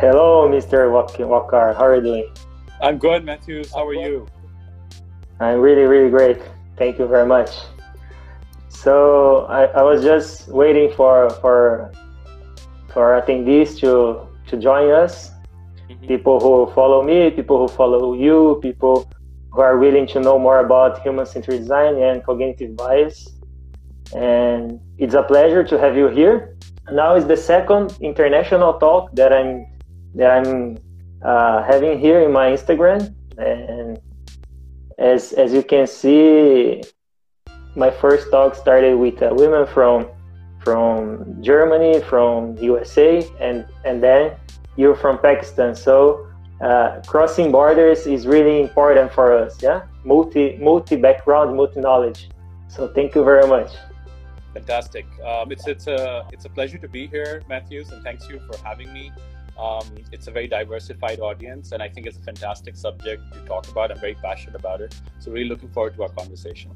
Hello, Mr. Wakar. How are you doing? I'm good, Matthews. How are you? I'm really, really great. Thank you very much. So I, I was just waiting for for for attendees to to join us. Mm-hmm. People who follow me, people who follow you, people who are willing to know more about human-centered design and cognitive bias. And it's a pleasure to have you here. Now is the second international talk that I'm that I'm uh, having here in my Instagram, and as as you can see, my first talk started with a women from from Germany, from USA, and and then you're from Pakistan. So uh, crossing borders is really important for us. Yeah, multi multi background, multi knowledge. So thank you very much. Fantastic. Um, it's it's a it's a pleasure to be here, Matthews, and thanks you for having me. Um, it's a very diversified audience, and I think it's a fantastic subject to talk about. I'm very passionate about it. So, really looking forward to our conversation.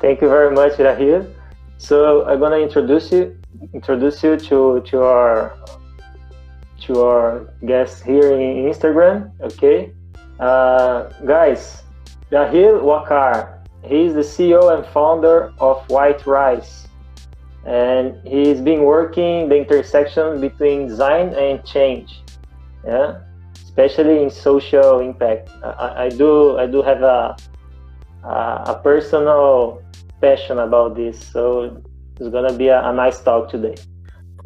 Thank you very much, Rahil. So, I'm gonna introduce you introduce you to to our to our guest here in Instagram. Okay, uh, guys, Rahil Wakar. He is the CEO and founder of White Rice and he's been working the intersection between design and change yeah? Especially in social impact. I, I do i do have a, a, a personal passion about this so it's gonna be a, a nice talk today.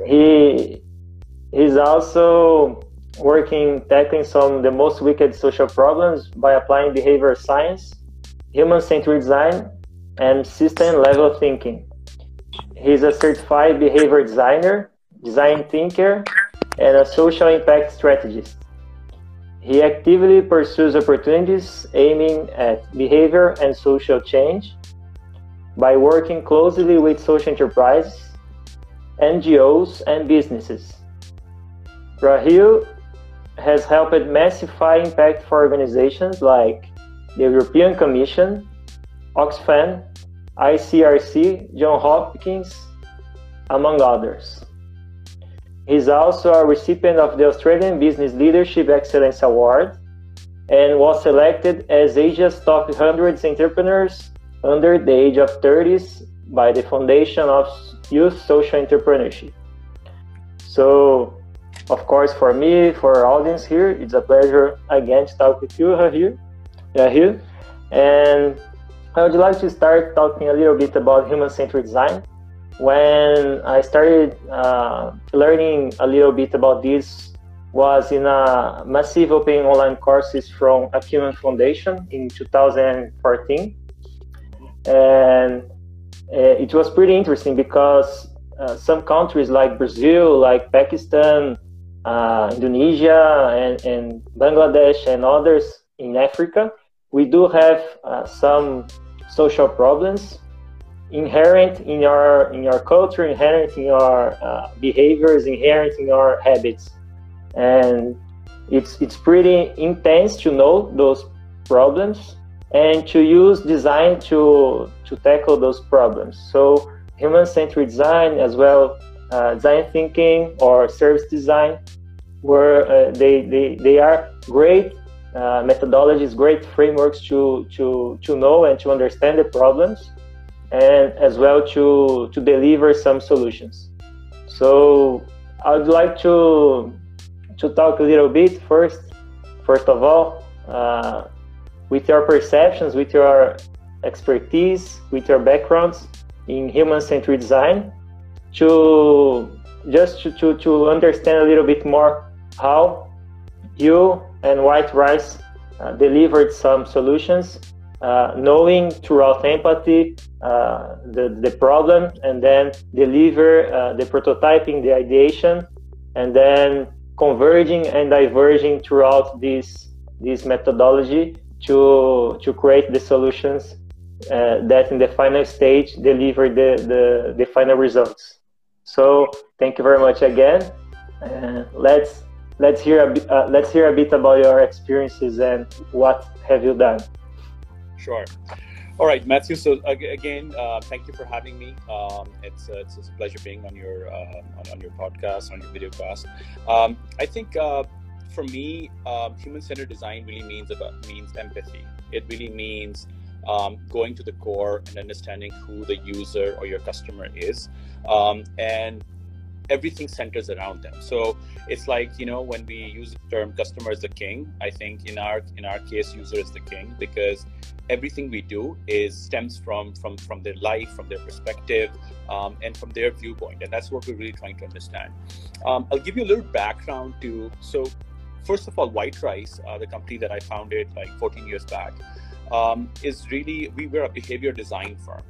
He he's also working tackling some of the most wicked social problems by applying behavior science human-centered design and system level thinking He's a certified behavior designer, design thinker, and a social impact strategist. He actively pursues opportunities aiming at behavior and social change by working closely with social enterprises, NGOs, and businesses. Rahil has helped massify impact for organizations like the European Commission, Oxfam, ICRC, John Hopkins, among others. He's also a recipient of the Australian Business Leadership Excellence Award and was selected as Asia's top 100 entrepreneurs under the age of 30s by the Foundation of Youth Social Entrepreneurship. So, of course, for me, for our audience here, it's a pleasure again to talk with you here, here. And I would like to start talking a little bit about human-centered design. When I started uh, learning a little bit about this was in a massive open online courses from Acumen Foundation in 2014. And uh, it was pretty interesting because uh, some countries like Brazil, like Pakistan, uh, Indonesia, and, and, Bangladesh, and others in Africa, we do have uh, some social problems inherent in your in your culture, inherent in your uh, behaviors, inherent in your habits, and it's it's pretty intense to know those problems and to use design to to tackle those problems. So human-centered design, as well uh, design thinking or service design, where uh, they, they they are great uh, methodologies, great frameworks to, to, to know and to understand the problems, and as well to, to deliver some solutions. So I would like to, to talk a little bit first, first of all, uh, with your perceptions, with your expertise, with your backgrounds in human-centered design, to just to, to, to understand a little bit more how you and White Rice uh, delivered some solutions, uh, knowing throughout empathy uh, the, the problem, and then deliver uh, the prototyping, the ideation, and then converging and diverging throughout this this methodology to to create the solutions uh, that in the final stage deliver the, the, the final results. So thank you very much again. Let's let's hear a uh, let's hear a bit about your experiences and what have you done. Sure. All right, Matthew. So again, uh, thank you for having me. Um, it's, uh, it's, a pleasure being on your uh, on, on, your podcast, on your video cast. Um, I think uh, for me, um, human-centered design really means about means empathy. It really means um, going to the core and understanding who the user or your customer is, um, and everything centers around them. So it's like you know when we use the term "customer is the king," I think in our in our case, user is the king because everything we do is stems from from from their life, from their perspective, um, and from their viewpoint, and that's what we're really trying to understand. Um, I'll give you a little background to so. First of all, White Rice, uh, the company that I founded like 14 years back, um, is really we were a behavior design firm.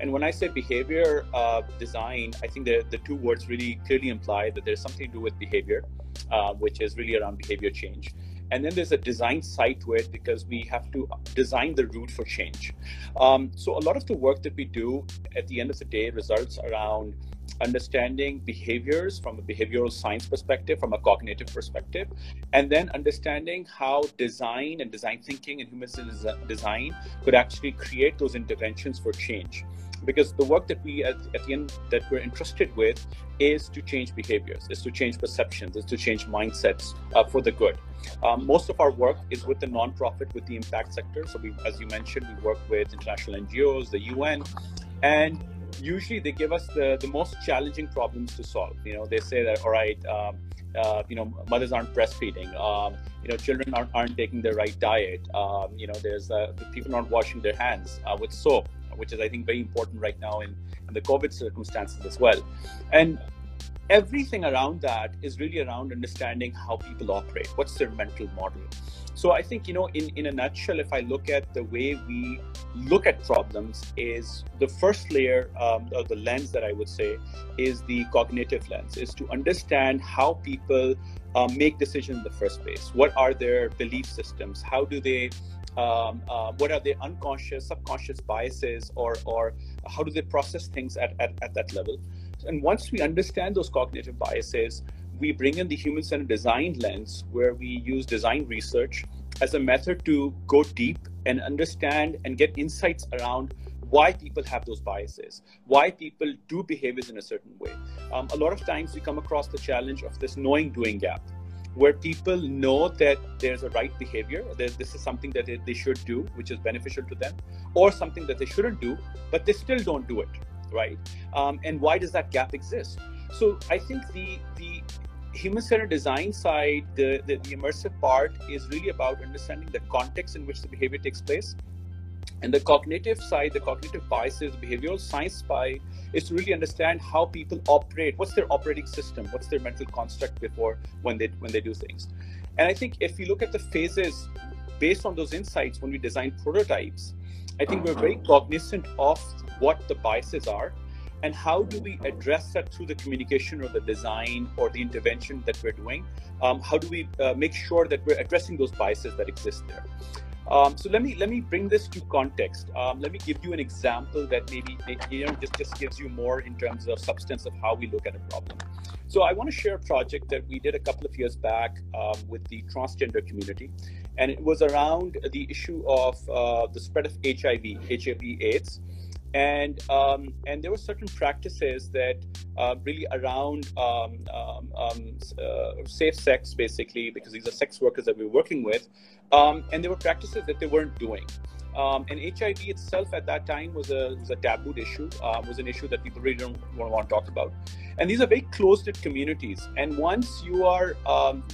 And when I say behavior uh, design, I think the, the two words really clearly imply that there's something to do with behavior, uh, which is really around behavior change. And then there's a design side to it because we have to design the route for change. Um, so a lot of the work that we do at the end of the day results around understanding behaviors from a behavioral science perspective, from a cognitive perspective, and then understanding how design and design thinking and human design could actually create those interventions for change. Because the work that we at, at, the end that we're interested with is to change behaviors is to change perceptions is to change mindsets uh, for the good. Um, most of our work is with the nonprofit with the impact sector. So we as you mentioned we work with international ngos the un and usually they give us the, the most challenging problems to solve. You know, they say that, all right, um, uh, you know, mothers aren't breastfeeding. Um, you know, children aren't, aren't taking the right diet. Um, you know, there's uh, people not washing their hands uh, with soap, which is, I think, very important right now in, in the COVID circumstances as well. And everything around that is really around understanding how people operate. What's their mental model? So I think, you know, in, in a nutshell, if I look at the way we look at problems, is the first layer, um, or the lens that I would say, is the cognitive lens, is to understand how people uh, make decisions in the first place. What are their belief systems? How do they um, uh, what are their unconscious, subconscious biases, or or how do they process things at, at, at that level? And once we understand those cognitive biases, we bring in the human centered design lens where we use design research as a method to go deep and understand and get insights around why people have those biases, why people do behaviors in a certain way. Um, a lot of times we come across the challenge of this knowing doing gap, where people know that there's a right behavior, that this is something that they should do, which is beneficial to them, or something that they shouldn't do, but they still don't do it, right? Um, and why does that gap exist? So I think the the human-centered design side, the, the, the, immersive part is really about understanding the context in which the behavior takes place. And the cognitive side, the cognitive biases, behavioral science side, is to really understand how people operate. What's their operating system? What's their mental construct before when they when they do things? And I think if you look at the phases based on those insights when we design prototypes, I think we're very mm-hmm. cognizant of what the biases are and how do we address that through the communication or the design or the intervention that we're doing um, how do we uh, make sure that we're addressing those biases that exist there um, so let me let me bring this to context. Um, let me give you an example that maybe you know just just gives you more in terms of substance of how we look at a problem. So I want to share a project that we did a couple of years back um, with the transgender community, and it was around the issue of uh, the spread of HIV, HIV/AIDS and um, and there were certain practices that uh, really around um, um, um, uh, safe sex basically because these are sex workers that we we're working with um, and there were practices that they weren't doing and HIV itself at that time was a, was a tabooed issue, uh, was an issue that people really don't want to talk about. And these are very closed communities. And once you are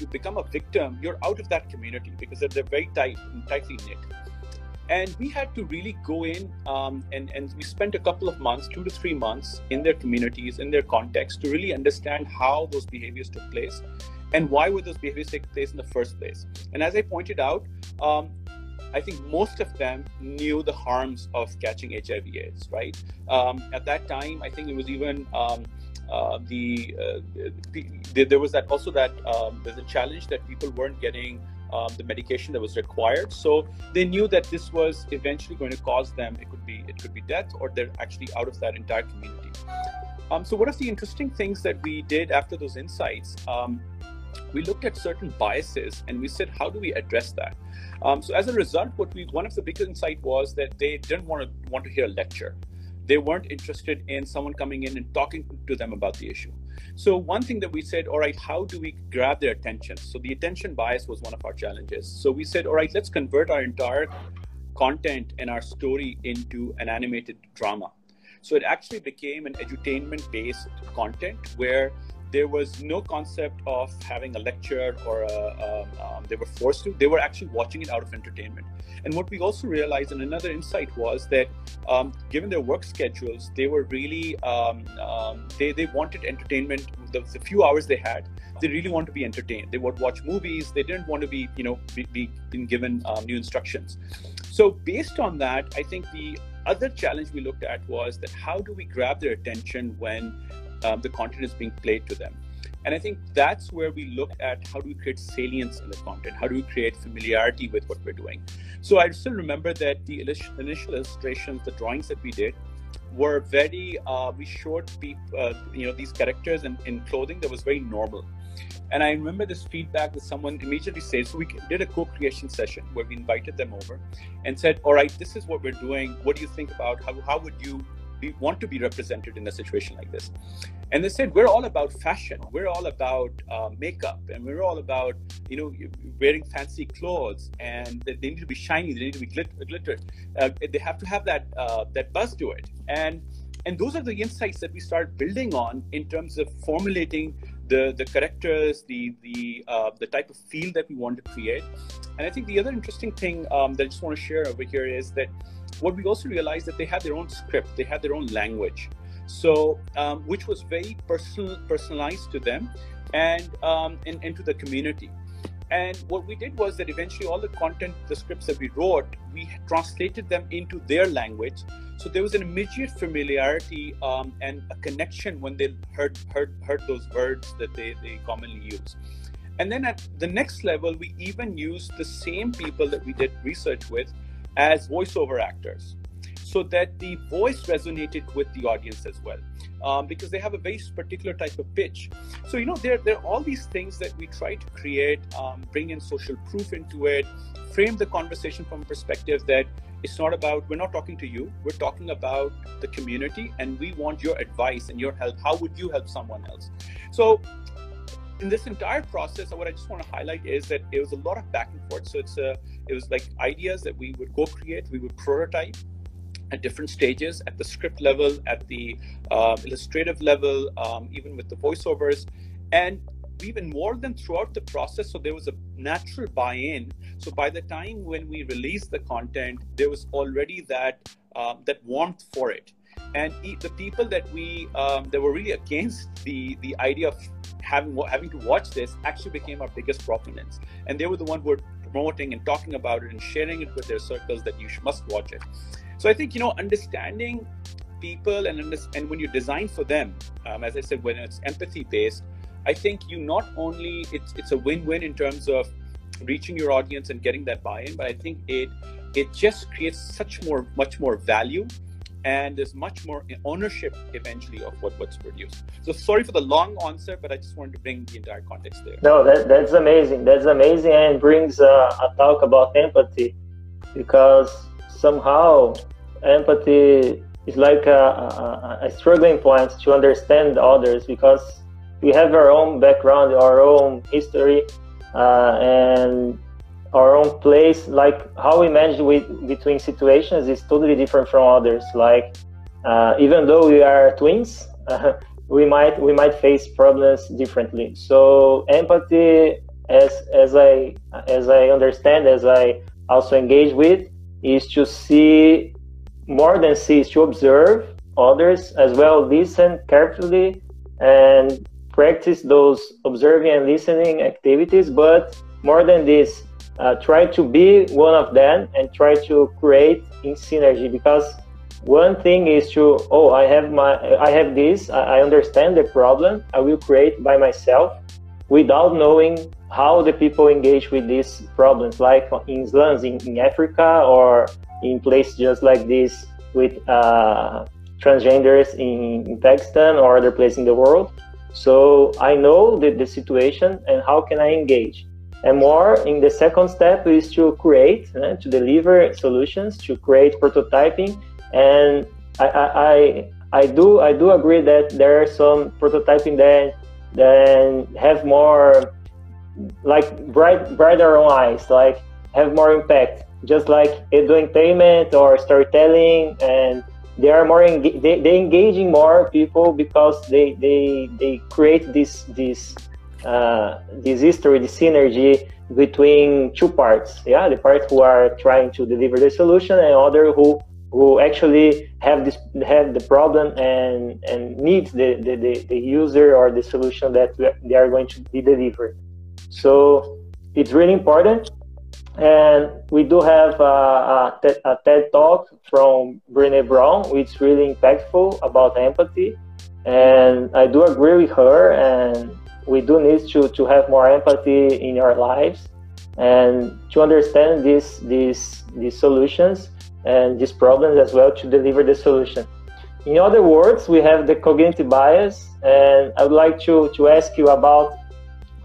you become a victim, you're out of that community because they're, they're very tight and tightly knit and we had to really go in um, and, and we spent a couple of months two to three months in their communities in their context to really understand how those behaviors took place and why would those behaviors take place in the first place and as i pointed out um, I think most of them knew the harms of catching HIV/AIDS. Right um, at that time, I think it was even um, uh, the, uh, the, the, there was that also that um, there's a challenge that people weren't getting um, the medication that was required. So they knew that this was eventually going to cause them. It could be it could be death, or they're actually out of that entire community. Um, so one of the interesting things that we did after those insights, um, we looked at certain biases and we said, how do we address that? Um, so as a result, what we one of the biggest insight was that they didn't want to want to hear a lecture. They weren't interested in someone coming in and talking to them about the issue. So one thing that we said, all right, how do we grab their attention? So the attention bias was one of our challenges. So we said, all right, let's convert our entire content and our story into an animated drama. So it actually became an edutainment based content where there was no concept of having a lecture or a, um, um, they were forced to. They were actually watching it out of entertainment. And what we also realized, and another insight was that um, given their work schedules, they were really um, um, they they wanted entertainment. The, the, few hours they had, they really wanted to be entertained. They would watch movies. They didn't want to be you know be, be being given um, new instructions. So based on that, I think the other challenge we looked at was that how do we grab their attention when um, the content is being played to them. And I think that's where we look at how do we create salience in the content? How do we create familiarity with what we're doing? So I still remember that the initial illustrations, the drawings that we did, were very. Uh, we showed people, uh, you know, these characters in, in clothing that was very normal. And I remember this feedback that someone immediately said. So we did a co-creation session where we invited them over and said, "All right, this is what we're doing. What do you think about how how would you we want to be represented in a situation like this. And they said, we're all about fashion. We're all about uh, makeup and we're all about, you know, wearing fancy clothes and they need to be shiny. They need to be glit- glittered. Uh, they have to have that, uh, that buzz to it. And, and those are the insights that we start building on in terms of formulating the, the characters, the, the, uh, the type of feel that we want to create. And I think the other interesting thing um, that I just want to share over here is that what we also realized that they had their own script, they had their own language, so um, which was very personal, personalized to them, and, um, and and to the community. And what we did was that eventually all the content, the scripts that we wrote, we translated them into their language. So there was an immediate familiarity um, and a connection when they heard heard heard those words that they, they commonly use. And then at the next level, we even used the same people that we did research with as voiceover actors so that the voice resonated with the audience as well um, because they have a very particular type of pitch. So you know there, there are all these things that we try to create um, bring in social proof into it frame the conversation from a perspective that it's not about we're not talking to you we're talking about the community and we want your advice and your help. How would you help someone else? So in this entire process, what I just want to highlight is that it was a lot of back and forth. So it's a, it was like ideas that we would co-create, we would prototype at different stages, at the script level, at the um, illustrative level, um, even with the voiceovers, and even more than throughout the process. So there was a natural buy-in. So by the time when we released the content, there was already that um, that warmth for it and the people that we um, that were really against the the idea of having having to watch this actually became our biggest proponents and they were the one who were promoting and talking about it and sharing it with their circles that you must watch it. So i think you know understanding people and and when you design for them um, as i said when it's empathy based i think you not only it's it's a win-win in terms of reaching your audience and getting that buy-in but i think it it just creates such more much more value and there's much more ownership eventually of what, what's produced. So sorry for the long answer, but I just wanted to bring the entire context there. No, that, that's amazing. That's amazing and brings uh, a talk about empathy because somehow empathy is like a, a, a struggling point to understand others because we have our own background, our own history, uh, and our own place like how we manage with between situations is totally different from others. Like uh, even though we are twins uh, we might we might face problems differently. So empathy as as i as i understand as i also engage with is to see more than see is to observe others as well listen carefully and practice those observing and listening activities. But more than this uh, try to be one of them and try to create in synergy because one thing is to oh i have my i have this i understand the problem i will create by myself without knowing how the people engage with these problems like in slums in, in africa or in places just like this with uh, transgenders in, in pakistan or other places in the world So I know the, the situation and how can I engage. And more in the second step is to create, uh, to deliver solutions, to create prototyping. And I, I, I do I do agree that there are some prototyping that that have more like bright brighter eyes, like have more impact. Just like doing payment or storytelling, and they are more they they engaging more people because they they they create this this uh, this history, this synergy between two parts. Yeah, the part who are trying to deliver the solution and other who who actually have this have the problem and and need the, the, the, the user or the solution that they are going to be delivered. So it's really important. And we do have a, a, a TED talk from Brene Brown, which is really impactful about empathy. And I do agree with her. And we do need to, to have more empathy in our lives and to understand these, these, these solutions and these problems as well to deliver the solution. In other words, we have the cognitive bias, and I would like to, to ask you about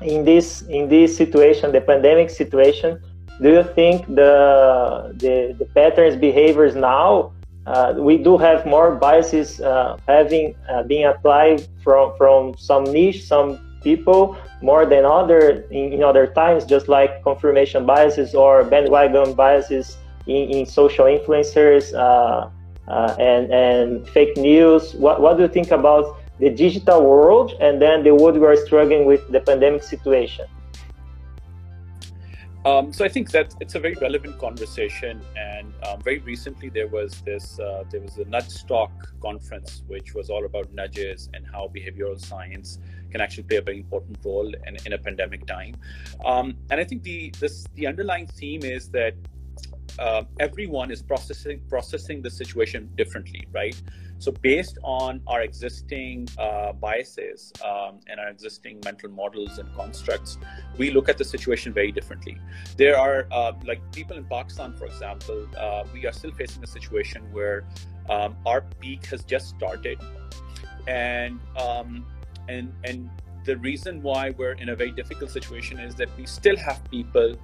in this in this situation, the pandemic situation. Do you think the the, the patterns, behaviors now? Uh, we do have more biases uh, having uh, being applied from from some niche, some people more than other in, in other times, just like confirmation biases or bandwagon biases in, in social influencers uh, uh, and and fake news. What what do you think about the digital world and then the world we are struggling with the pandemic situation? Um, so I think that it's a very relevant conversation, and um, very recently there was this uh, there was a Nudge Talk conference, which was all about nudges and how behavioral science can actually play a very important role in, in a pandemic time. Um, and I think the this the underlying theme is that uh, everyone is processing processing the situation differently, right? So based on our existing uh, biases um, and our existing mental models and constructs, we look at the situation very differently. There are uh, like people in Pakistan, for example, uh, we are still facing a situation where um, our peak has just started, and um, and and the reason why we're in a very difficult situation is that we still have people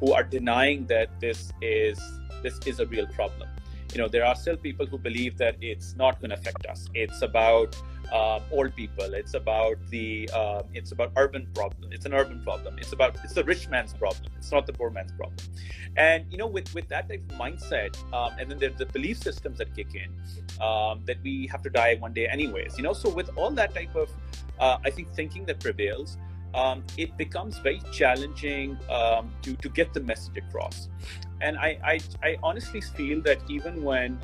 who are denying that this is this is a real problem. You know, there are still people who believe that it's not going to affect us. It's about uh, old people. It's about the uh, it's about urban problem. It's an urban problem. It's about it's the rich man's problem. It's not the poor man's problem. And you know, with with that type of mindset, um, and then there's the belief systems that kick in um, that we have to die one day anyways. You know, so with all that type of uh, I think thinking that prevails um, it becomes very challenging um, to, to get the message across. And I, I, I honestly feel that even when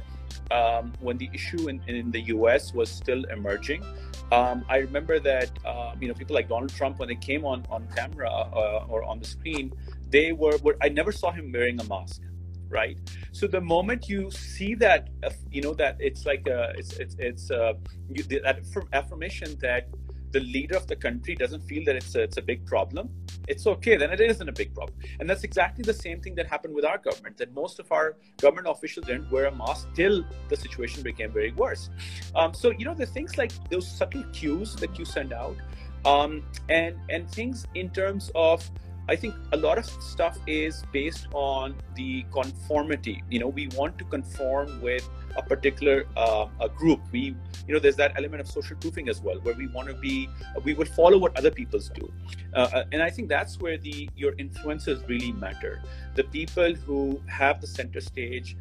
um, when the issue in, in the US was still emerging, um, I remember that uh, you know people like Donald Trump when they came on on camera uh, or on the screen, they were, were I never saw him wearing a mask right so the moment you see that uh, you know that it's like a it's it's, it's uh, you, that affirmation that the leader of the country doesn't feel that it's a, it's a big problem, it's okay. Then it isn't a big problem. And that's exactly the same thing that happened with our government. That most of our government officials didn't wear a mask till the situation became very worse. Um, so you know the things like those subtle cues that you send out, um, and and things in terms of I think a lot of stuff is based on the conformity. You know, we want to conform with a particular uh, a group. We, you know, there's that element of social proofing as well, where we want to be, we would follow what other people's do, uh, uh, and I think that's where the your influences really matter. The people who have the center stage,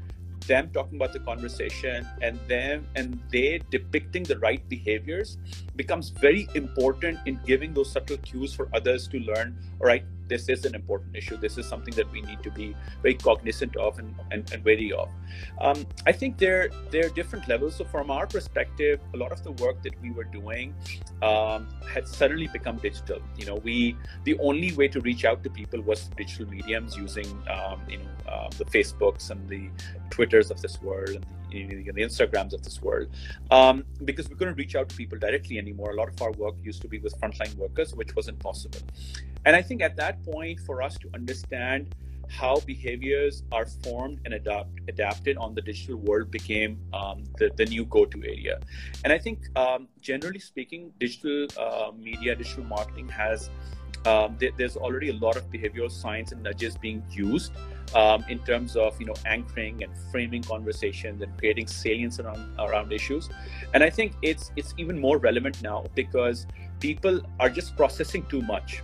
them talking about the conversation and them and they depicting the right behaviors becomes very important in giving those subtle cues for others to learn all right this is an important issue. This is something that we need to be very cognizant of and, and, and wary of. Um, I think there, there are different levels. So, from our perspective, a lot of the work that we were doing um, had suddenly become digital. You know, we the only way to reach out to people was digital mediums using, um, you know, uh, the Facebooks and the Twitters of this world and the, the Instagrams of this world, um, because we couldn't reach out to people directly anymore. A lot of our work used to be with frontline workers, which wasn't possible. And I think at that point, for us to understand how behaviors are formed and adapt, adapted on the digital world became um, the, the new go-to area. And I think, um, generally speaking, digital uh, media, digital marketing has um, th- there's already a lot of behavioral science and nudges being used um, in terms of you know anchoring and framing conversations and creating salience around around issues. And I think it's it's even more relevant now because people are just processing too much.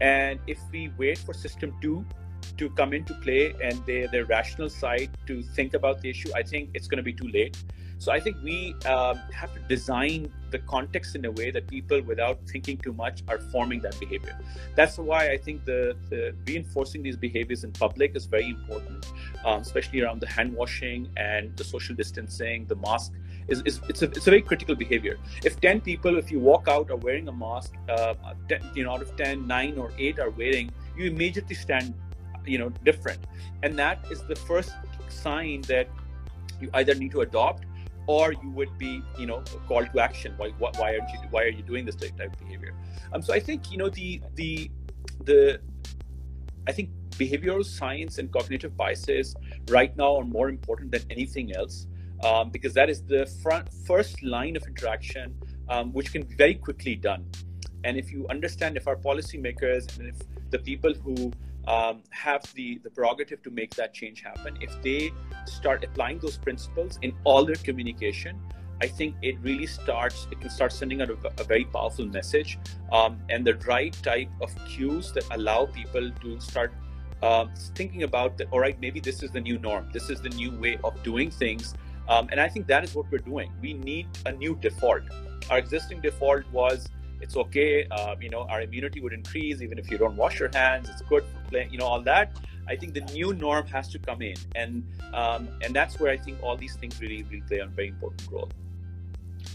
And if we wait for system two to come into play and their, their rational side to think about the issue, I think it's going to be too late. So I think we um, have to design the context in a way that people, without thinking too much, are forming that behavior. That's why I think the, the reinforcing these behaviors in public is very important, um, especially around the hand washing and the social distancing, the mask. Is, is it's a it's a very critical behavior. If ten people, if you walk out are wearing a mask, uh, 10, you know out of 10, 9 or eight are wearing, you immediately stand you know different. And that is the first sign that you either need to adopt or you would be you know called to action. Why, why aren't you why are you doing this type of behavior? Um so i think you know the the the i think behavioral science and cognitive biases right now are more important than anything else um, because that is the front first line of interaction um, which can be very quickly done and if you understand if our policymakers and if the people who um, have the, the prerogative to make that change happen. If they start applying those principles in all their communication, I think it really starts, it can start sending out a, a very powerful message um, and the right type of cues that allow people to start uh, thinking about that, all right, maybe this is the new norm, this is the new way of doing things. Um, and I think that is what we're doing. We need a new default. Our existing default was it's okay. Uh, you know, our immunity would increase even if you don't wash your hands. It's good for playing, you know, all that. I think the new norm has to come in, and um, and that's where I think all these things really really play a very important role.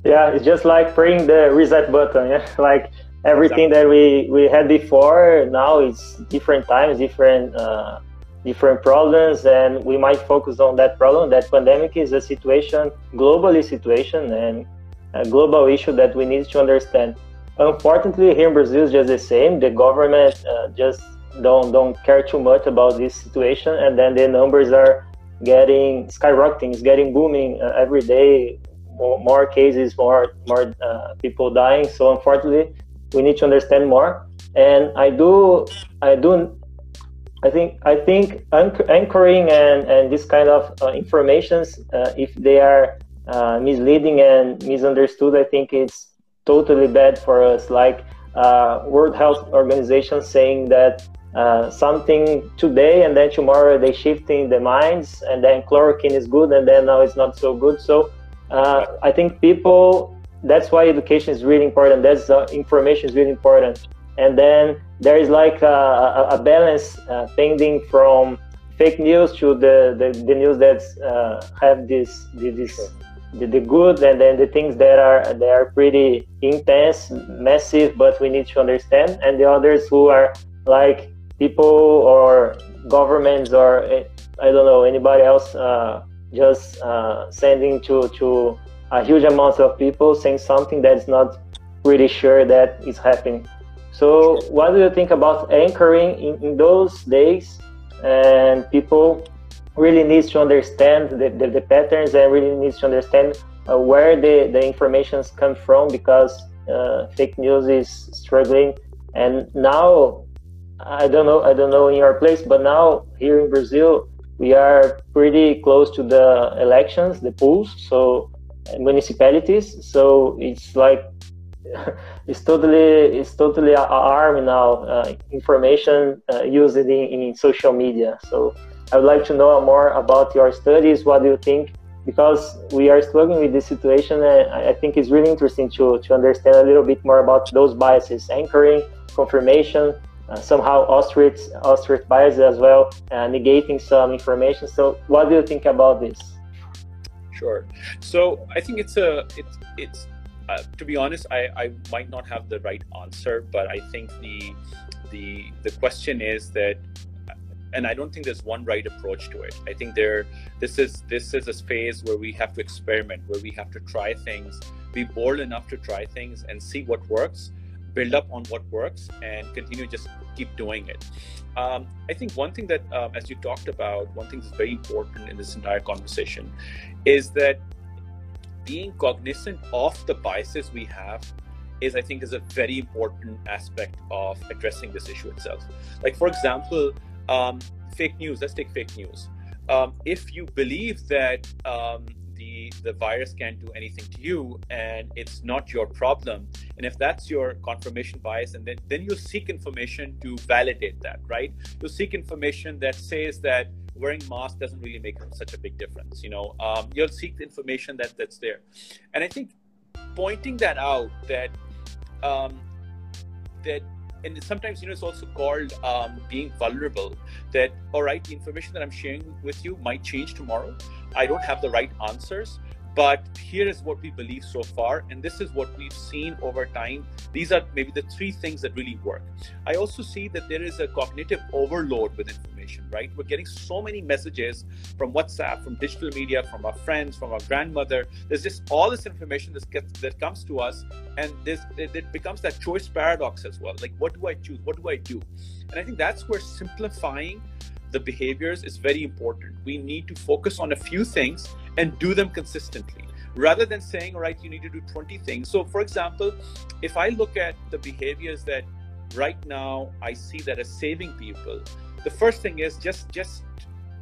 Yeah, it's just like pressing the reset button. Yeah, like everything exactly. that we we had before. Now it's different times, different. Uh, different problems and we might focus on that problem that pandemic is a situation globally situation and a global issue that we need to understand Unfortunately, here in Brazil, is just the same. The government uh, just don't don't care too much about this situation, and then the numbers are getting skyrocketing. It's getting booming uh, every day. More, more, cases, more more uh, people dying. So unfortunately, we need to understand more. And I do I do I think I think anchoring and, and this kind of uh, informations, uh, if they are uh, misleading and misunderstood, I think it's totally bad for us. Like uh, World Health Organization saying that uh, something today and then tomorrow they shifting the minds and then chloroquine is good and then now it's not so good. So uh, I think people. That's why education is really important. That's information is really important. And then there is like a, a balance uh, pending from fake news to the, the, the news that uh, have this this the, the good and then the things that are they are pretty intense massive but we need to understand. And the others who are like people or governments or eh, i don't know anybody else uh, just uh, sending to to a huge amount of people saying something that's not really sure that is happening so what do you think about anchoring in, in those days? And people really needs to understand the, the, the patterns and really needs to understand uh, where the, the informations come from because uh, fake news is struggling. And now i don't know i don't know in your place but now here in brazil we are pretty close to the elections the polls so municipalities. So it's like it's totally it's totally a arm now uh, information uh, used in, in social media so I would like to know more about your studies. What do you think? Because we are struggling with this situation, and I think it's really interesting to, to understand a little bit more about those biases, anchoring, confirmation, uh, somehow ostrich, ostrich bias as well, uh, negating some information. So, what do you think about this? Sure. So, I think it's a it's it's uh, to be honest, I, I might not have the right answer, but I think the the the question is that and I don't think there's one right approach to it. I think there this is this is a phase where we have to experiment, where we have to try things, be bold enough to try things and see what works. build up on what works and continue just keep doing it. Um, I think one thing that, um, as you talked about, one thing that's very important in this entire conversation is that being cognizant of the biases we have is I think is a very important aspect of addressing this issue itself. Like for example, um, fake news. Let's take fake news. Um, if you believe that um, the the virus can't do anything to you and it's not your problem, and if that's your confirmation bias, and then then you'll seek information to validate that, right? You'll seek information that says that wearing mask doesn't really make such a big difference. You know, um, you'll seek the information that that's there, and I think pointing that out that um, that and sometimes you know it's also called um, being vulnerable that all right the information that i'm sharing with you might change tomorrow. I don't have the right answers but here is what we believe so far and this is what we've seen over time. These are maybe the three things that really work. I also see that there is a cognitive overload with information right? We're getting so many messages from whatsapp from digital media from our friends from our grandmother. There's just all this information that gets that comes to us and this it, it becomes that choice paradox as well. Like what do i choose? What do i do? And i think that's where simplifying the behaviors is very important. We need to focus on a few things and do them consistently rather than saying, all right, you need to do 20 things. So, for example, if I look at the behaviors that right now I see that are saving people, the first thing is just just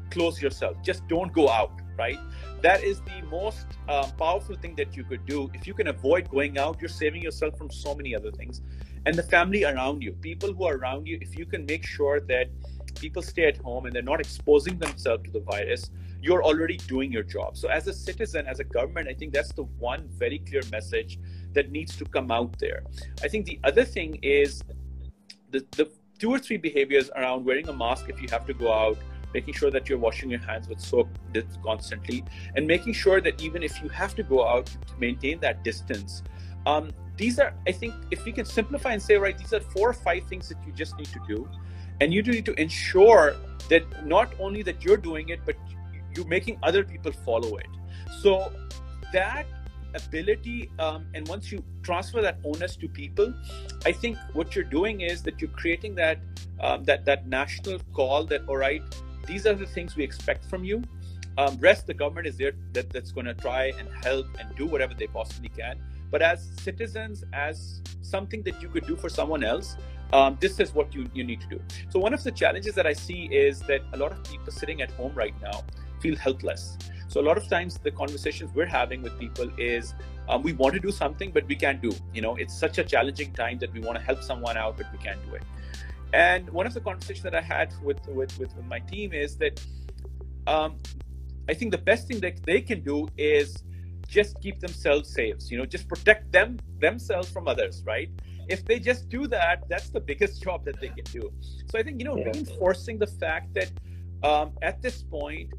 close yourself. Just don't go out, right? That is the most um, powerful thing that you could do. If you can avoid going out, you're saving yourself from so many other things. And the family around you, people who are around you, if you can make sure that people stay at home and they're not exposing themselves to the virus, you're already doing your job. So, as a citizen, as a government, I think that's the one very clear message that needs to come out there. I think the other thing is the, the two or three behaviors around wearing a mask if you have to go out, making sure that you're washing your hands with soap constantly, and making sure that even if you have to go out, to maintain that distance. Um, these are, I think, if we can simplify and say, right, these are four or five things that you just need to do and you need to ensure that not only that you're doing it but you're making other people follow it. So that ability um, and once you transfer that onus to people i think what you're doing is that you're creating that um, that that national call that all right these are the things we expect from you. Um, rest the government is there that, that's going to try and help and do whatever they possibly can. But as citizens as something that you could do for someone else um, this is what you, you need to do. So, one of the challenges that I see is that a lot of people sitting at home right now feel helpless. So, a lot of times the conversations we're having with people is um, we want to do something, but we can't do. You know, it's such a challenging time that we want to help someone out, but we can't do it. And one of the conversations that I had with, with, with, with my team is that um, I think the best thing that they can do is just keep themselves safe you know just protect them themselves from others right if they just do that, that's the biggest job that they can do. So I think you know yeah. reinforcing the fact that um, at this point,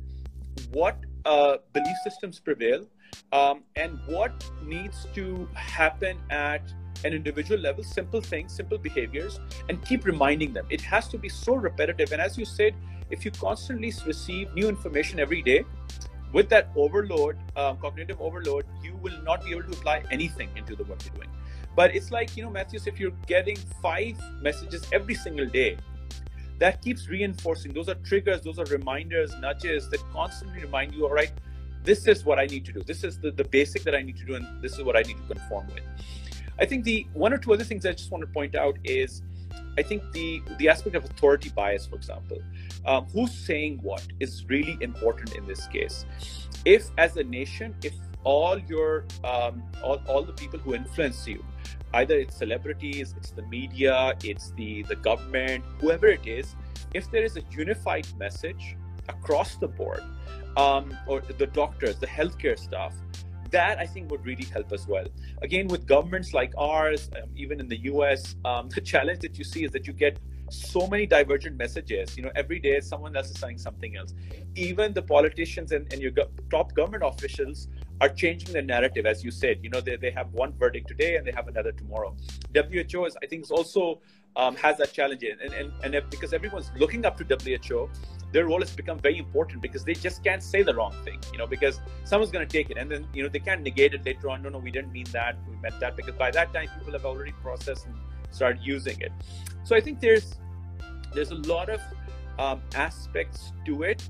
what uh, belief systems prevail um, and what needs to happen at an individual level, simple things, simple behaviors, and keep reminding them. It has to be so repetitive. And as you said, if you constantly receive new information every day, with that overload, um, cognitive overload, you will not be able to apply anything into the work you're doing. But it's like, you know, Matthews, if you're getting five messages every single day, that keeps reinforcing. Those are triggers, those are reminders, nudges that constantly remind you, all right, this is what I need to do. This is the, the basic that I need to do, and this is what I need to conform with. I think the one or two other things I just want to point out is I think the the aspect of authority bias, for example, um, who's saying what is really important in this case. If as a nation, if all your um, all, all the people who influence you either it's celebrities it's the media it's the the government whoever it is if there is a unified message across the board um, or the doctors the healthcare staff that I think would really help as well. Again, with governments like ours, um, even in the US, um, the challenge that you see is that you get so many divergent messages. You know, every day someone else is saying something else. Even the politicians and, and your go- top government officials are changing the narrative, as you said. You know, they, they have one verdict today and they have another tomorrow. WHO is, I think, is also um, has that challenge, and and, and if, because everyone's looking up to WHO, their role has become very important because they just can't say the wrong thing. You know, because someone's going to take it, and then you know they can't negate it later on. No, no, we didn't mean that. We meant that because by that time people have already processed and started using it. So I think there's there's a lot of um, aspects to it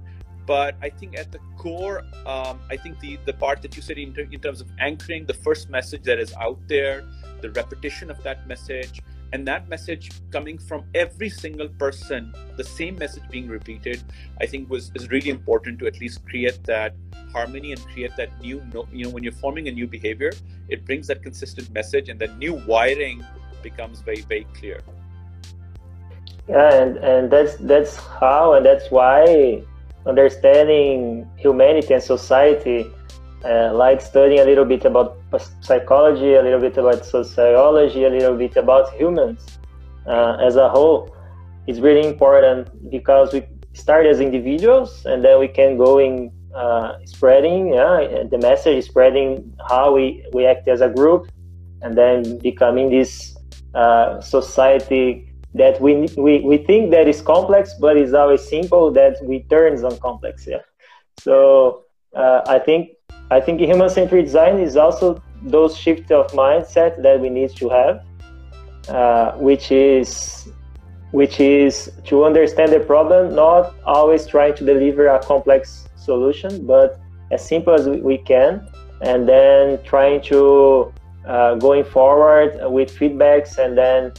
but I think at the core, um, I think the the part that you said in, in terms of anchoring the first message that is out there, the repetition of that message, and that message coming from every single person, the same message being repeated, I think was is really important to at least create that harmony and create that new, you know, when you're forming a new behavior, it brings that consistent message, and the new wiring becomes very very clear. Yeah, and and that's that's how and that's why understanding humanity and society, uh, like studying a little bit about psychology, a little bit about sociology, a little bit about humans uh, as a whole, is really important because we start as individuals and then we can go in uh, spreading yeah, the message, spreading how we, we act as a group, and then becoming this uh, society that we, we, we think that is complex, but is always simple that we turns on complex. Yeah. So uh, I think I think human-centered design is also those shift of mindset that we need to have, uh, which is which is to understand the problem, not always trying to deliver a complex solution, but as simple as we can, and then trying to uh, going forward with feedbacks and then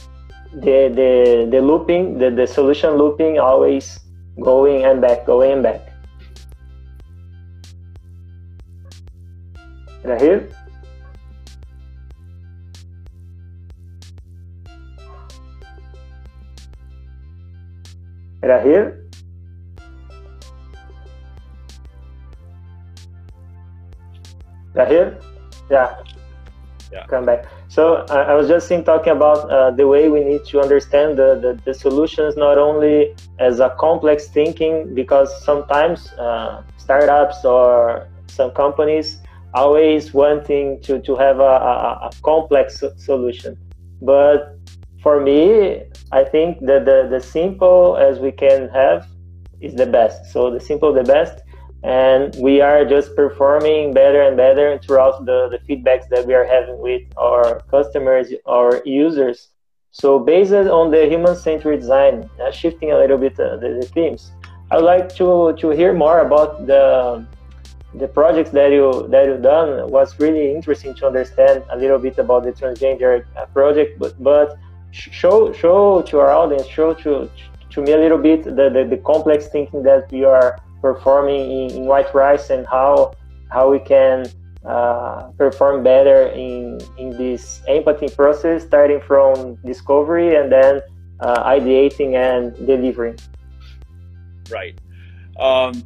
the the the looping the, the solution looping always going and back going and back Rahil? Rahil? Rahil? Yeah. Yeah. Come back. So I, I was just in talking about uh, the way we need to understand the, the, the, solutions not only as a complex thinking, because sometimes uh, startups or some companies always wanting to, to have a, a, a complex solution. But for me, I think that the, the simple as we can have is the best. So the simple, the best and we are just performing better and better throughout the, the feedbacks that we are having with our customers our users. So based on the human-centered design uh, shifting a little bit uh, the, the, themes i would like to to hear more about the the projects that you that you done. Was really interesting to understand a little bit about the transgender uh, project but but show show to our audience show to to me a little bit the, the, the complex thinking that you are performing in, in white rice and how how we can uh, perform better in in this empathy process, starting from discovery and then uh, ideating and delivering. Right. Um,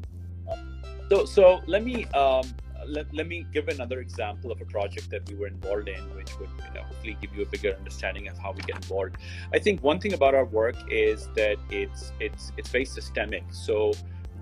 so so let me um, let, let me give another example of a project that we were involved in, which would you know, hopefully give you a bigger understanding of how we get involved. I think one thing about our work is that it's it's it's very systemic. So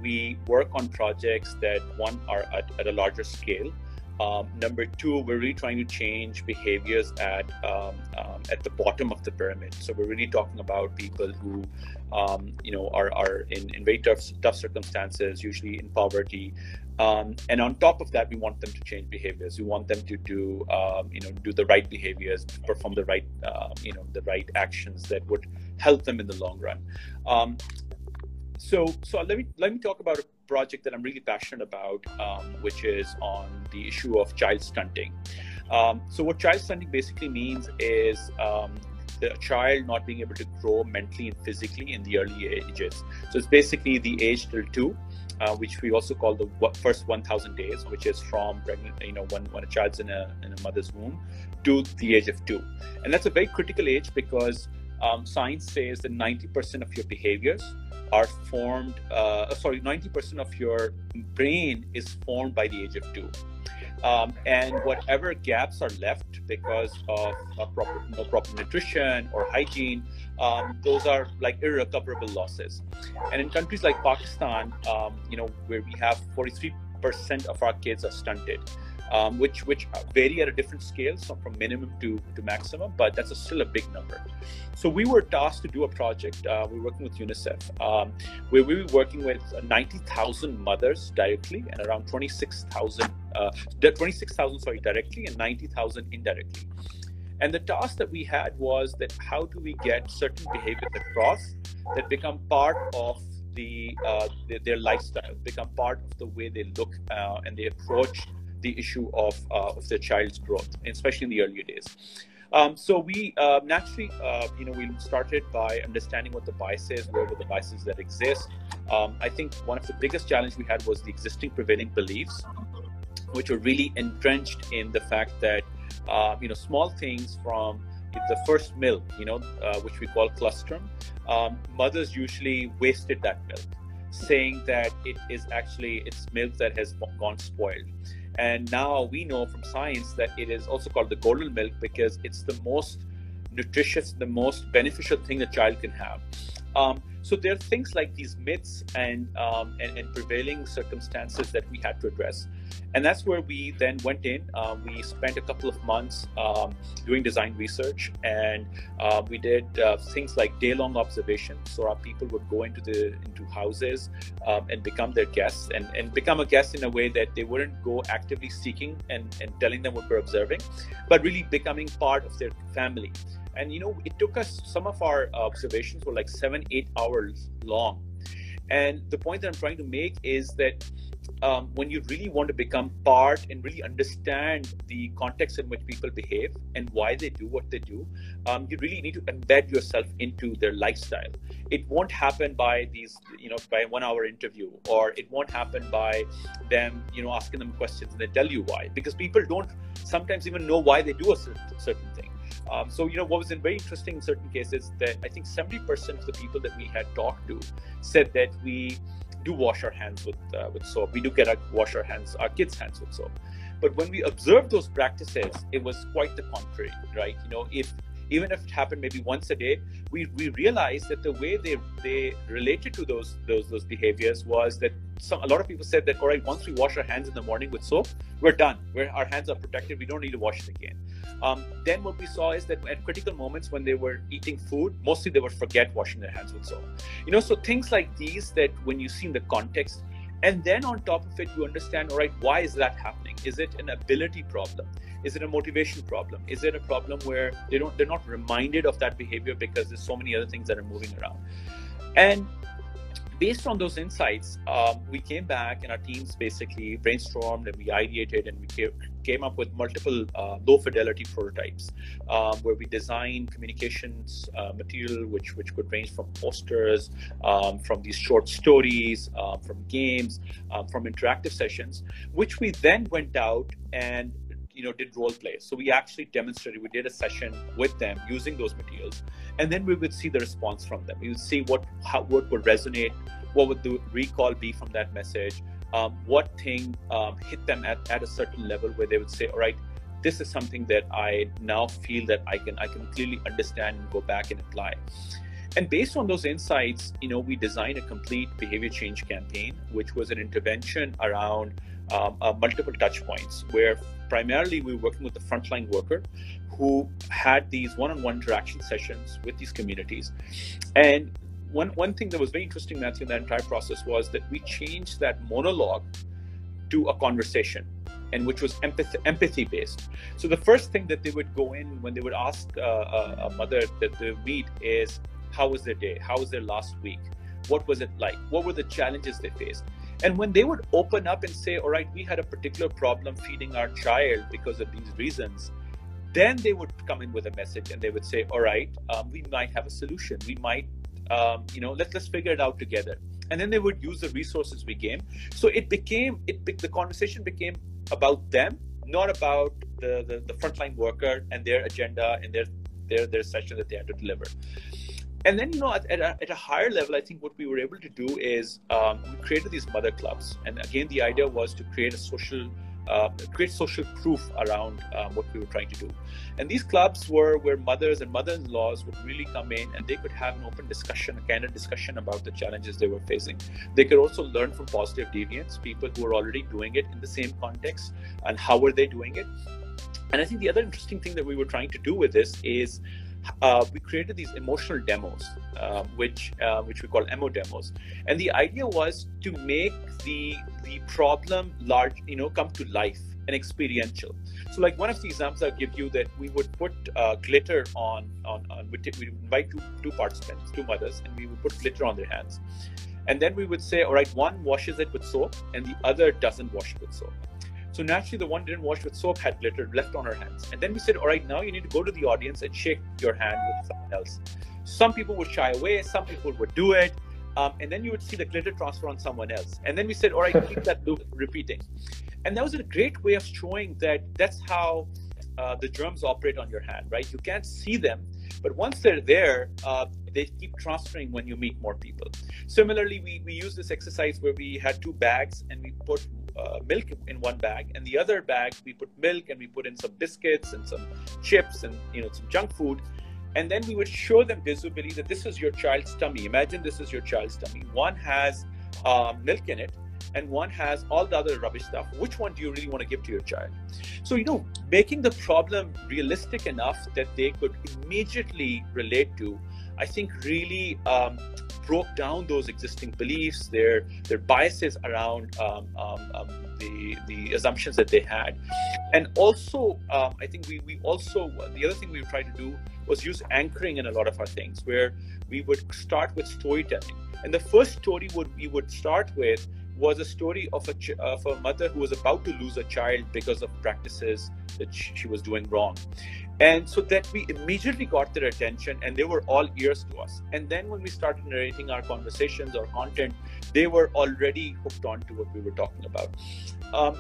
we work on projects that one are at, at a larger scale. Um, number two, we're really trying to change behaviors at um, um, at the bottom of the pyramid. So we're really talking about people who, um, you know, are, are in, in very tough, tough circumstances, usually in poverty. Um, and on top of that, we want them to change behaviors. We want them to do, um, you know, do the right behaviors, perform the right, uh, you know, the right actions that would help them in the long run so so let me let me talk about a project that I'm really passionate about, um, which is on the issue of child stunting. Um, so what child stunting basically means is um, the child not being able to grow mentally and physically in the early ages. So it's basically the age till two. Uh, which we also call the first 1,000 days, which is from pregnant, you know, when, when a child's in a, in a mother's womb to the age of two. And that's a very critical age because um, science says that 90% of your behaviors are formed, uh, sorry, 90% of your brain is formed by the age of two. Um, and whatever gaps are left because of proper, no proper nutrition or hygiene, um, those are like irrecoverable losses. And in countries like Pakistan, um, you know, where we have 43% of our kids are stunted, um, which which vary at a different scale, so from minimum to, to maximum, but that's a, still a big number. So we were tasked to do a project. Uh, we are working with UNICEF, um, where we were working with 90,000 mothers directly and around 26,000, uh, 26,000 sorry directly and 90,000 indirectly. And the task that we had was that how do we get certain behaviors across that become part of the, uh, the, their lifestyle, become part of the way they look uh, and they approach the issue of, uh, of their child's growth, especially in the earlier days. Um, so we uh, naturally, uh, you know, we started by understanding what the biases were, the biases that exist. Um, I think one of the biggest challenges we had was the existing prevailing beliefs, which were really entrenched in the fact that, uh, you know, small things from the first milk, you know, uh, which we call colostrum, um, mothers usually wasted that milk, saying that it is actually it's milk that has gone spoiled. And now we know from science that it is also called the golden milk because it's the most nutritious, the most beneficial thing a child can have. Um, so there are things like these myths and, um, and, and prevailing circumstances that we had to address, and that's where we then went in. Um, we spent a couple of months um, doing design research, and uh, we did uh, things like day-long observations. So our people would go into the into houses um, and become their guests, and, and become a guest in a way that they wouldn't go actively seeking and, and telling them what we're observing, but really becoming part of their family. And you know, it took us some of our observations were like seven, eight hours long. And the point that I'm trying to make is that um, when you really want to become part and really understand the context in which people behave and why they do what they do, um, you really need to embed yourself into their lifestyle. It won't happen by these, you know, by one hour interview, or it won't happen by them, you know, asking them questions and they tell you why, because people don't sometimes even know why they do a certain, thing. Um, so, you know, what was very interesting in certain cases that I think 70% of the people that we had talked to said that we do wash our hands with uh, with soap. We do get our wash our hands, our kids' hands with soap. But when we observed those practices, it was quite the contrary, right? You know, if even if it happened maybe once a day, we, we realized that the way they they related to those those those behaviors was that some a lot of people said that all right, once we wash our hands in the morning with soap, we're done. Where our hands are protected, we don't need to wash it again. Um, then what we saw is that at critical moments when they were eating food, mostly they would forget washing their hands with soap. You know, so things like these that when you see in the context, and then on top of it, you understand, all right, why is that happening? Is it an ability problem? Is it a motivation problem? Is it a problem where they don't they're not reminded of that behavior because there's so many other things that are moving around? And based on those insights, um, we came back and our teams basically brainstormed and we ideated and we came up with multiple uh, low fidelity prototypes um, where we designed communications uh, material which which could range from posters, um, from these short stories, uh, from games, um, from interactive sessions, which we then went out and you know did role play. So we actually demonstrated we did a session with them using those materials and then we would see the response from them. We would see what how what would resonate what would the recall be from that message um, what thing um, hit them at, at a certain level where they would say all right this is something that i now feel that i can i can clearly understand and go back and apply. And based on those insights you know we designed a complete behavior change campaign which was an intervention around um, uh, multiple touch points where primarily we were working with the frontline worker who had these one-on-one interaction sessions with these communities. And one, one thing that was very interesting matthew in that entire process was that we changed that monologue to a conversation and which was empathy, empathy based so the first thing that they would go in when they would ask uh, a, a mother that they meet is how was their day? How was their last week? What was it like? What were the challenges they faced and when they would open up and say, all right, we had a particular problem feeding our child because of these reasons, then they would come in with a message and they would say, all right, um, we might have a solution. We might, um, you know, let's let's figure it out together. And then they would use the resources we gave. So it became it the conversation became about them, not about the the, the frontline worker and their agenda and their their their session that they had to deliver and then you know at, at, a, at, a, higher level i think what we were able to do is um, we created these mother clubs. And again the idea was to create a social uh, create social proof around um, what we were trying to do. And these clubs were where mothers and mother-in-laws would really come in and they could have an open discussion a candid discussion about the challenges they were facing. They could also learn from positive deviants people who are already doing it in the same context and how were they doing it. And i think the other interesting thing that we were trying to do with this is uh, we created these emotional demos, uh, which uh, which we call emo demos, and the idea was to make the the problem large, you know, come to life and experiential. So, like one of the examples I'll give you that we would put uh, glitter on on on we would invite two two participants, two mothers, and we would put glitter on their hands, and then we would say, all right, one washes it with soap, and the other doesn't wash it with soap. So naturally, the one didn't wash with soap had glitter left on her hands. And then we said, all right, now you need to go to the audience and shake your hand with someone else. Some people would shy away, some people would do it. Um, and then you would see the glitter transfer on someone else. And then we said, all right, keep that loop repeating. And that was a great way of showing that that's how uh, the germs operate on your hand, right? You can't see them, but once they're there, uh, they keep transferring when you meet more people. Similarly, we, we use this exercise where we had two bags and we put uh, milk in one bag, and the other bag we put milk and we put in some biscuits and some chips and you know some junk food, and then we would show them visibly that this is your child's tummy. Imagine this is your child's tummy. One has uh, milk in it, and one has all the other rubbish stuff. Which one do you really want to give to your child? So, you know, making the problem realistic enough that they could immediately relate to, I think really um, broke down those existing beliefs, their their biases around um, um, um, the the assumptions that they had, and also um, I think we we also the other thing we tried to do was use anchoring in a lot of our things, where we would start with storytelling, and the first story would we would start with was a story of a ch- of a mother who was about to lose a child because of practices that she was doing wrong and so that we immediately got their attention and they were all ears to us. And then when we started narrating our conversations or content they were already hooked on to what we were talking about. Um,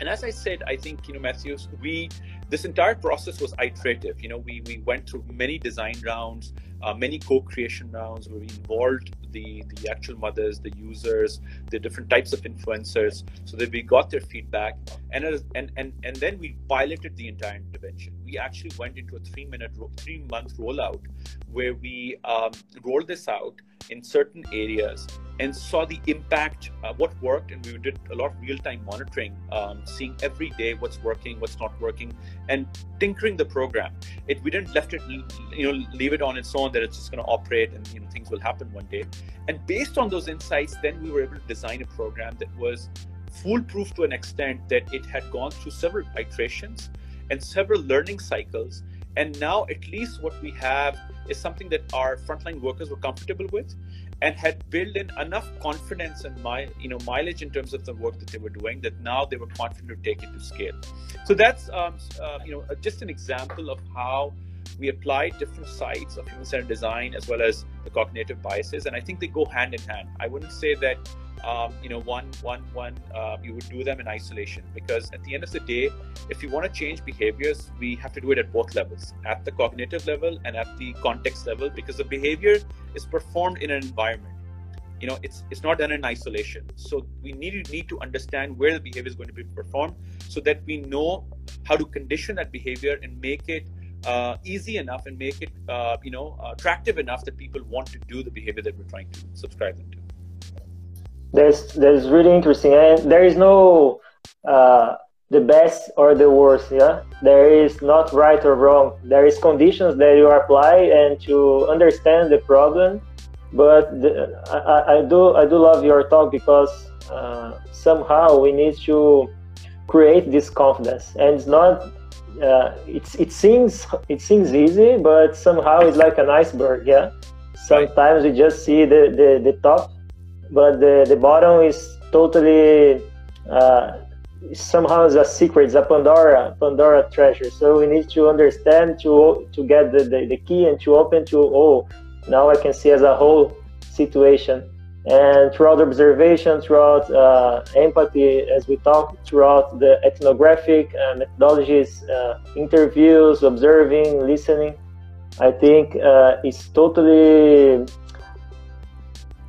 and as i said i think you know matthews we this entire process was iterative. You know we we went through many design rounds uh, many co-creation rounds where we involved the the actual mothers, the users, the different types of influencers, so that we got their feedback, and and and and then we piloted the entire intervention. We actually went into a three minute, three month rollout where we um, rolled this out in certain areas and saw the impact, uh, what worked, and we did a lot of real-time monitoring, um, seeing every day what's working, what's not working, and tinkering the program. It we didn't left it, you know, leave it on its own that it's just going to operate and you know things will happen one day. And based on those insights, then we were able to design a program that was foolproof to an extent that it had gone through several iterations and several learning cycles. And now at least what we have is something that our frontline workers were comfortable with and had built in enough confidence and my you know mileage in terms of the work that they were doing that now they were confident to take it to scale. So that's um, uh, you know just an example of how we apply different sides of human centered design as well as the cognitive biases. And i think they go hand in hand. I wouldn't say that um, you know one one one uh, you would do them in isolation. Because at the end of the day if you want to change behaviors we have to do it at both levels at the cognitive level and at the context level because the behavior is performed in an environment. You know it's it's not done in isolation. So we need need to understand where the behavior is going to be performed so that we know how to condition that behavior and make it uh, easy enough and make it uh, you know attractive enough that people want to do the behavior that we're trying to subscribe them to that's that's really interesting and there is no uh, the best or the worst yeah? There is not right or wrong. There is conditions that you apply and to understand the problem but the, I, I, do i do love your talk because uh, somehow we need to create this confidence. And it's not uh, it's it seems it seems easy but somehow it's like an iceberg yeah? Sometimes we just see the the, the top but the, the bottom is totally uh, somehow is a secret, it's a Pandora Pandora treasure. So we need to understand to to get the, the, the key and to open to oh now I can see as a whole situation. And throughout observation, throughout uh, empathy, as we talked, throughout the ethnographic uh, methodologies, uh, interviews, observing, listening, I think uh, it's totally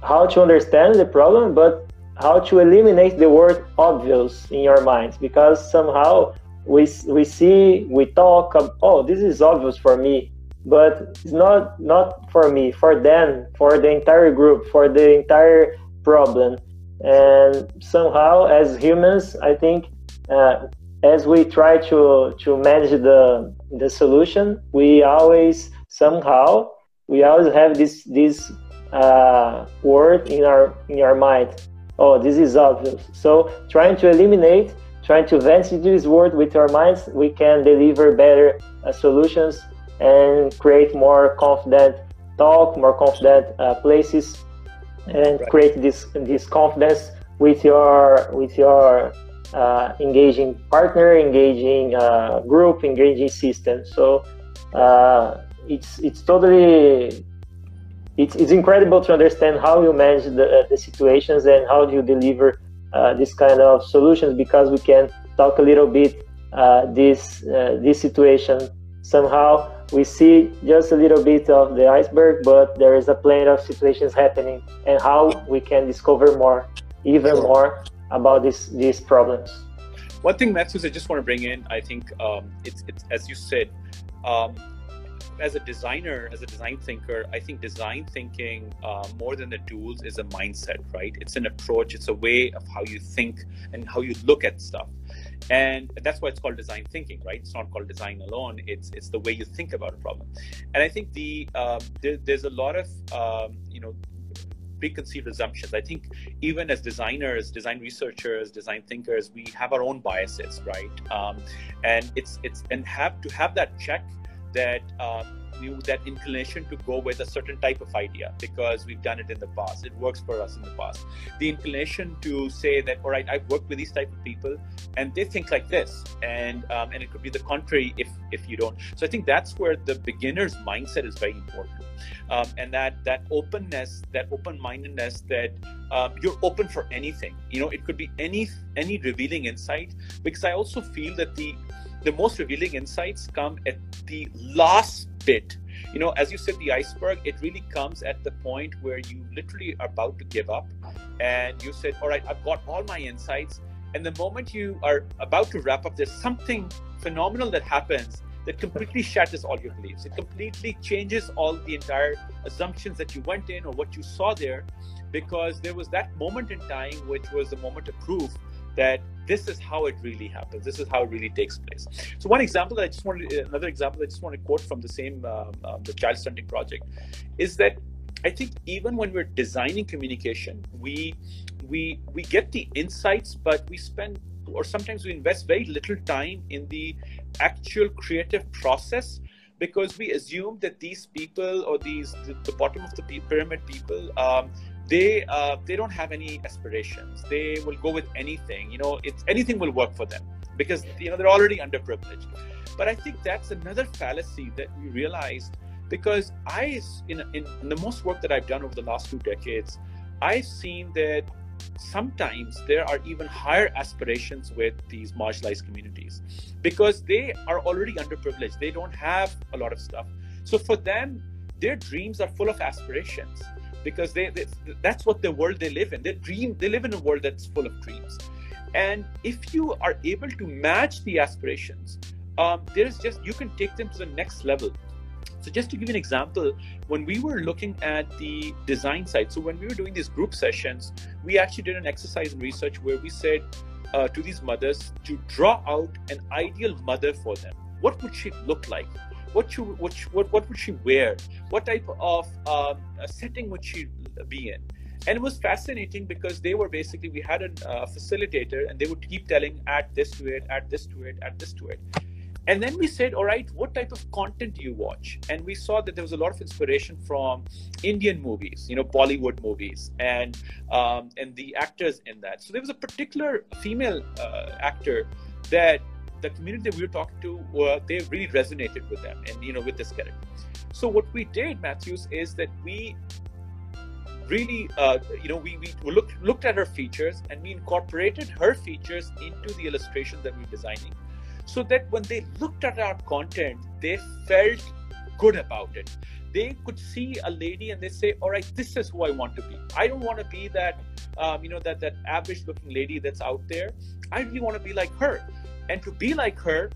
how to understand the problem, but how to eliminate the word obvious in your minds because somehow we, we see, we talk, oh, this is obvious for me, but it's not, not for me, for them, for the entire group, for the entire problem. And somehow, as humans, I think uh, as we try to, to manage the, the solution, we always somehow we always have this this uh, word in our in our mind. Oh, this is obvious. So trying to eliminate trying to advance this word with our minds, we can deliver better uh, solutions and create more confident talk, more confident uh, places, and right. create this this confidence with your with your uh, engaging partner, engaging uh, group, engaging system. So uh, it's it's totally it's, it's incredible to understand how you manage the, the situations and how you deliver uh, this kind of solutions because we can talk a little bit uh, this uh, this situation. Somehow we see just a little bit of the iceberg but there is a plenty of situations happening and how we can discover more even more about this, these problems. One thing Matthews, i just want to bring in i think um, it's, it's as you said um, as a designer, as a design thinker, I think design thinking uh, more than the tools is a mindset, right? It's an approach, it's a way of how you think and how you look at stuff. And that's why it's called design thinking, right? It's not called design alone. It's it's the way you think about a problem. And I think the um, there, there's a lot of um, you know preconceived assumptions. I think even as designers, design researchers, design thinkers, we have our own biases, right? Um, and it's it's and have to have that check that um, that inclination to go with a certain type of idea because we've done it in the past. It works for us in the past. The inclination to say that all right i've worked with these type of people and they think like this and um, and it could be the contrary if if you don't. So i think that's where the beginner's mindset is very important. Um, and that that openness that open-mindedness that um, you're open for anything. You know it could be any any revealing insight because i also feel that the the most revealing insights come at the last bit. You know, as you said, the iceberg, it really comes at the point where you literally are about to give up and you said, All right, I've got all my insights. And the moment you are about to wrap up, there's something phenomenal that happens that completely shatters all your beliefs. It completely changes all the entire assumptions that you went in or what you saw there because there was that moment in time which was the moment of proof that this is how it really happens. This is how it really takes place. So one example that I just wanted, another example I just want to quote from the same um, um, the child stunting project, is that I think even when we're designing communication, we we we get the insights, but we spend or sometimes we invest very little time in the actual creative process because we assume that these people or these the, the bottom of the pyramid people um, they uh, they don't have any aspirations. They will go with anything you know it's anything will work for them because you know they're already underprivileged. But i think that's another fallacy that we realized because i in, in, in the most work that i've done over the last two decades i've seen that sometimes there are even higher aspirations with these marginalized communities because they are already underprivileged. They don't have a lot of stuff. So for them their dreams are full of aspirations because they, they, that's what the world they live in. They dream they live in a world that's full of dreams. And if you are able to match the aspirations um, there's just you can take them to the next level. So just to give you an example when we were looking at the design side so when we were doing these group sessions we actually did an exercise in research where we said uh, to these mothers to draw out an ideal mother for them. What would she look like what she what, what what would she wear? What type of um, setting would she be in? And it was fascinating because they were basically we had a uh, facilitator and they would keep telling add this to it add this to it add this to it. And then we said all right what type of content do you watch? And we saw that there was a lot of inspiration from indian movies you know bollywood movies and um, and the actors in that. So there was a particular female uh, actor that the community that we were talking to, uh, they really resonated with them and, you know, with this character. So what we did, Matthews, is that we really, uh, you know, we, we looked, looked at her features and we incorporated her features into the illustrations that we were designing so that when they looked at our content, they felt good about it. They could see a lady and they say, "All right, this is who I want to be. I don't want to be that, um, you know, that that average-looking lady that's out there. I really want to be like her." And to be like her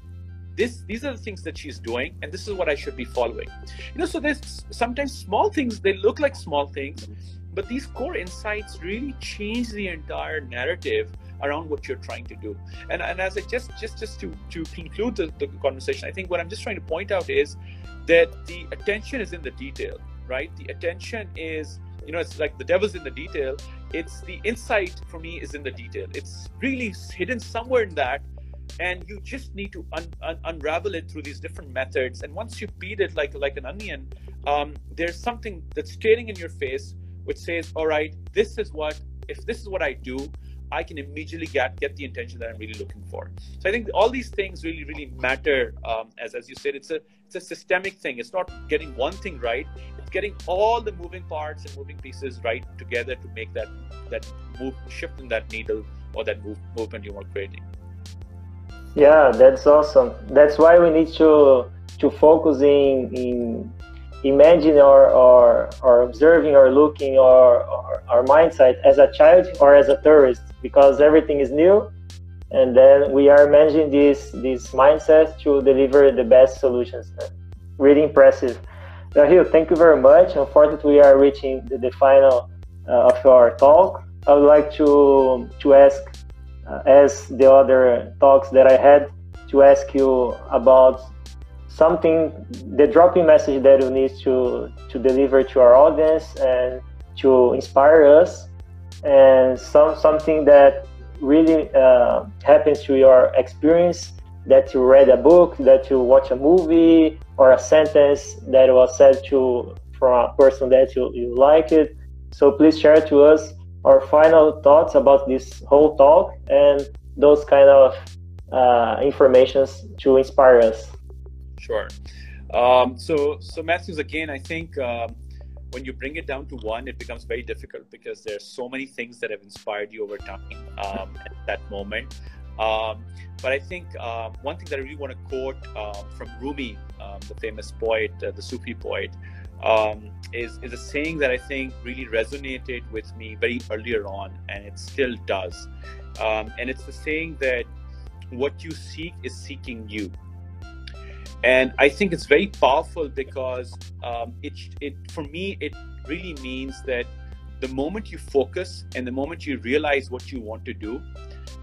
this these are the things that she's doing and this is what i should be following you know so there's sometimes small things they look like small things but these core insights really change the entire narrative around what you're trying to do and, and as i just just just to to conclude the, the conversation i think what i'm just trying to point out is that the attention is in the detail right the attention is you know, it's like the devil's in the detail. It's the insight for me is in the detail. It's really hidden somewhere in that. And you just need to un- un- unravel it through these different methods. And once you beat it like like an onion, um, there's something that's staring in your face, which says, "All right, this is what. If this is what I do, I can immediately get get the intention that I'm really looking for. So I think all these things really really matter. Um, as as you said, it's a it's a systemic thing. It's not getting one thing right. It's getting all the moving parts and moving pieces right together to make that that move shift in that needle or that move, movement you are creating. Yeah, that's awesome. That's why we need to to focus in in imagine or, or, or observing or looking or, or our mindset as a child or as a tourist because everything is new. And then we are managing this this mindset to deliver the best solutions. Really impressive. Rahil, thank you very much. Unfortunately we are reaching the, the final uh, of our talk. I would like to to ask as the other talks that i had to ask you about something the dropping message that you need to to deliver to our audience and to inspire us and some something that really uh, happens to your experience that you read a book that you watch a movie or a sentence that was said to from a person that you, you like it. So please share to us our final thoughts about this whole talk and those kind of uh, informations to inspire us sure um, so so matthews again i think um, when you bring it down to one, it becomes very difficult because there's so many things that have inspired you over time um, at that moment. Um, but I think uh, one thing that I really want to quote uh, from Rumi, um, the famous poet, uh, the Sufi poet, um, is is a saying that I think really resonated with me very earlier on, and it still does. Um, and it's the saying that what you seek is seeking you and I think it's very powerful because um, it, it for me it really means that the moment you focus and the moment you realize what you want to do,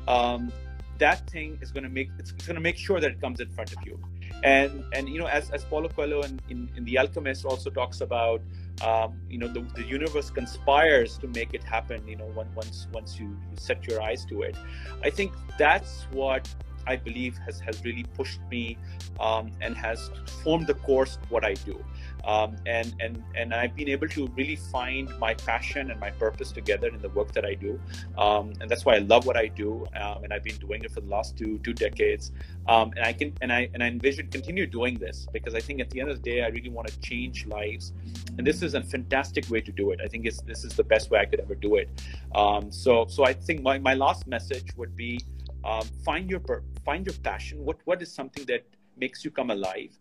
um, that thing is going to make it's, it's going to make sure that it comes in front of you. And and you know as as Paulo Coelho in, in, in The Alchemist also talks about um, you know the, the universe conspires to make it happen you know once once you, you set your eyes to it. I think that's what I believe has has really pushed me um, and has formed the course of what I do. Um, and and and I've been able to really find my passion and my purpose together in the work that I do, um, and that's why I love what I do, um, and I've been doing it for the last two two decades, um, and I can and I and I envision continue doing this because I think at the end of the day I really want to change lives, and this is a fantastic way to do it. I think it's, this is the best way I could ever do it. Um, so so I think my my last message would be um, find your find your passion. What what is something that makes you come alive?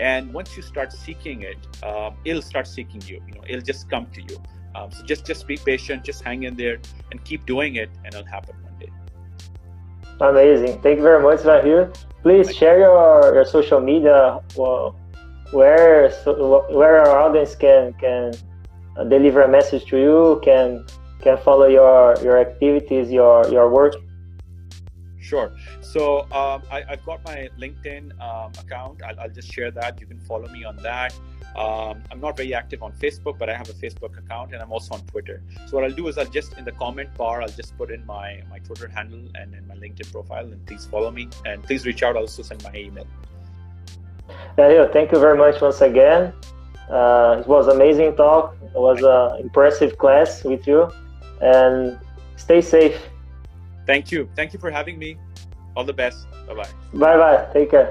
And once you start seeking it um, it'll start seeking you. You know it'll just come to you. Um, so just just be patient. Just hang in there and keep doing it and it'll happen one day. Amazing. Thank you very much Rahil please share your, your social media. Well, where so, where our audience can can deliver a message to you can can follow your your activities your your work Sure. So um, I, have got my LinkedIn um, account. I'll, I'll, just share that. You can follow me on that. Um, I'm not very active on Facebook, but I have a Facebook account and I'm also on Twitter. So what I'll do is I'll just in the comment bar, I'll just put in my, my Twitter handle and in my LinkedIn profile and please follow me and please reach out. I'll also send my email. Thank you very much once again. Uh, it was amazing talk. It was an impressive class with you and stay safe. Thank you. Thank you for having me. All the best. Bye bye. Bye bye. Take care.